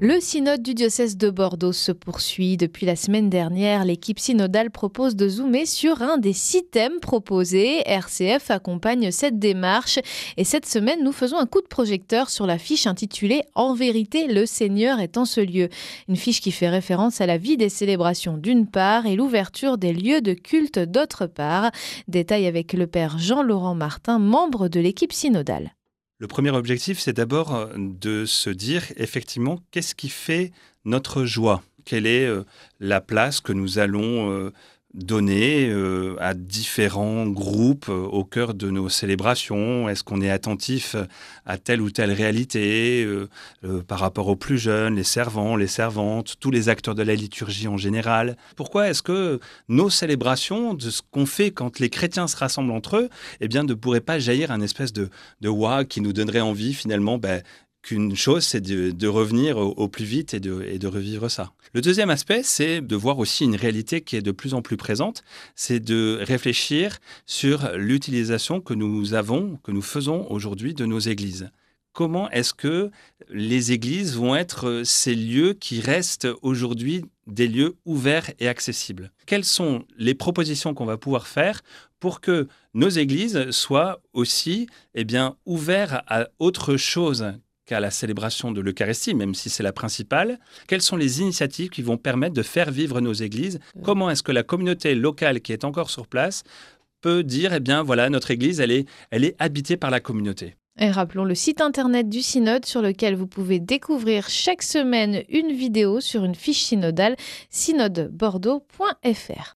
Le synode du diocèse de Bordeaux se poursuit. Depuis la semaine dernière, l'équipe synodale propose de zoomer sur un des six thèmes proposés. RCF accompagne cette démarche et cette semaine, nous faisons un coup de projecteur sur la fiche intitulée En vérité, le Seigneur est en ce lieu. Une fiche qui fait référence à la vie des célébrations d'une part et l'ouverture des lieux de culte d'autre part. Détail avec le père Jean-Laurent Martin, membre de l'équipe synodale. Le premier objectif, c'est d'abord euh, de se dire effectivement qu'est-ce qui fait notre joie? Quelle est euh, la place que nous allons euh, donner euh, à différents groupes euh, au cœur de nos célébrations. Est-ce qu'on est attentif à telle ou telle réalité euh, par rapport aux plus jeunes, les servants, les servantes, tous les acteurs de la liturgie en général? Pourquoi est-ce que nos célébrations, de ce qu'on fait quand les chrétiens se rassemblent entre eux, eh bien, ne pourraient pas jaillir un espèce de, de qui nous donnerait envie finalement ben, qu'une chose, c'est de, revenir au, plus vite et de, revivre ça. Le deuxième aspect, c'est de voir aussi une réalité qui est de plus en plus présente, c'est de réfléchir sur l'utilisation que nous avons, que nous faisons aujourd'hui de nos églises. Comment est-ce que les églises vont être ces lieux qui restent aujourd'hui des lieux ouverts et accessibles? Quelles sont les propositions qu'on va pouvoir faire pour que nos églises soient aussi eh bien, ouvertes à autre chose qu'à la célébration de l'Eucharistie, même si c'est la principale. Quelles sont les initiatives qui vont permettre de faire vivre nos églises? Comment est-ce que la communauté locale qui est encore sur place peut dire, eh bien voilà, notre église, elle est, elle est habitée par la communauté? Et rappelons le site internet du synode sur lequel vous pouvez découvrir chaque semaine une vidéo sur une fiche synodale synodebordeaux.fr.